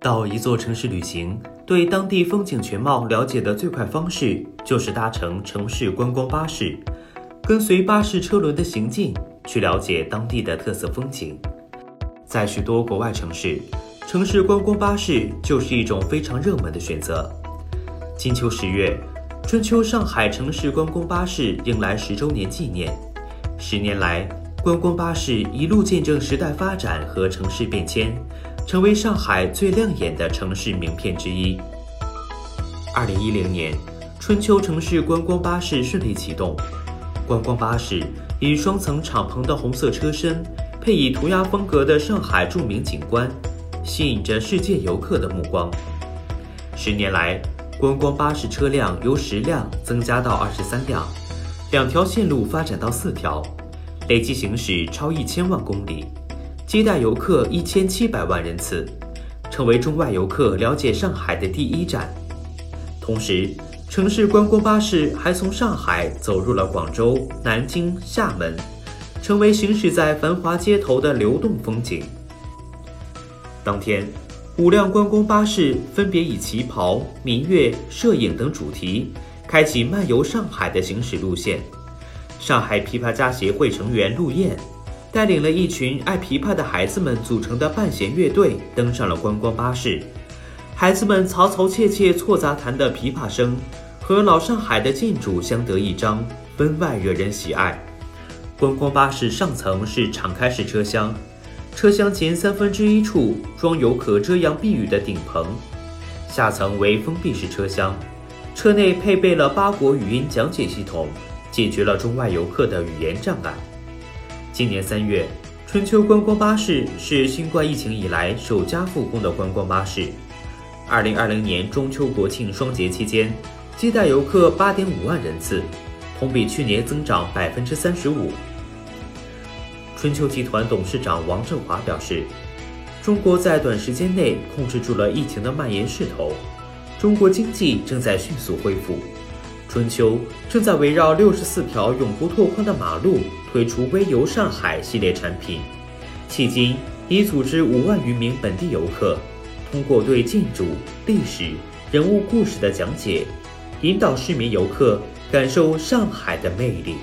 到一座城市旅行，对当地风景全貌了解的最快方式就是搭乘城市观光巴士，跟随巴士车轮的行进，去了解当地的特色风景。在许多国外城市，城市观光巴士就是一种非常热门的选择。金秋十月，春秋上海城市观光巴士迎来十周年纪念。十年来，观光巴士一路见证时代发展和城市变迁。成为上海最亮眼的城市名片之一。二零一零年，春秋城市观光巴士顺利启动。观光巴士以双层敞篷的红色车身，配以涂鸦风格的上海著名景观，吸引着世界游客的目光。十年来，观光巴士车辆由十辆增加到二十三辆，两条线路发展到四条，累计行驶超一千万公里。接待游客一千七百万人次，成为中外游客了解上海的第一站。同时，城市观光巴士还从上海走入了广州、南京、厦门，成为行驶在繁华街头的流动风景。当天，五辆观光巴士分别以旗袍、民乐、摄影等主题，开启漫游上海的行驶路线。上海琵琶家协会成员陆燕。带领了一群爱琵琶的孩子们组成的半弦乐队登上了观光巴士，孩子们嘈嘈切切、错杂弹的琵琶声和老上海的建筑相得益彰，分外惹人喜爱。观光巴士上层是敞开式车厢，车厢前三分之一处装有可遮阳避雨的顶棚，下层为封闭式车厢，车内配备了八国语音讲解系统，解决了中外游客的语言障碍。今年三月，春秋观光巴士是新冠疫情以来首家复工的观光巴士。二零二零年中秋国庆双节期间，接待游客八点五万人次，同比去年增长百分之三十五。春秋集团董事长王振华表示：“中国在短时间内控制住了疫情的蔓延势头，中国经济正在迅速恢复。春秋正在围绕六十四条永不拓宽的马路。”推出“微游上海”系列产品，迄今已组织五万余名本地游客，通过对建筑、历史、人物故事的讲解，引导市民游客感受上海的魅力。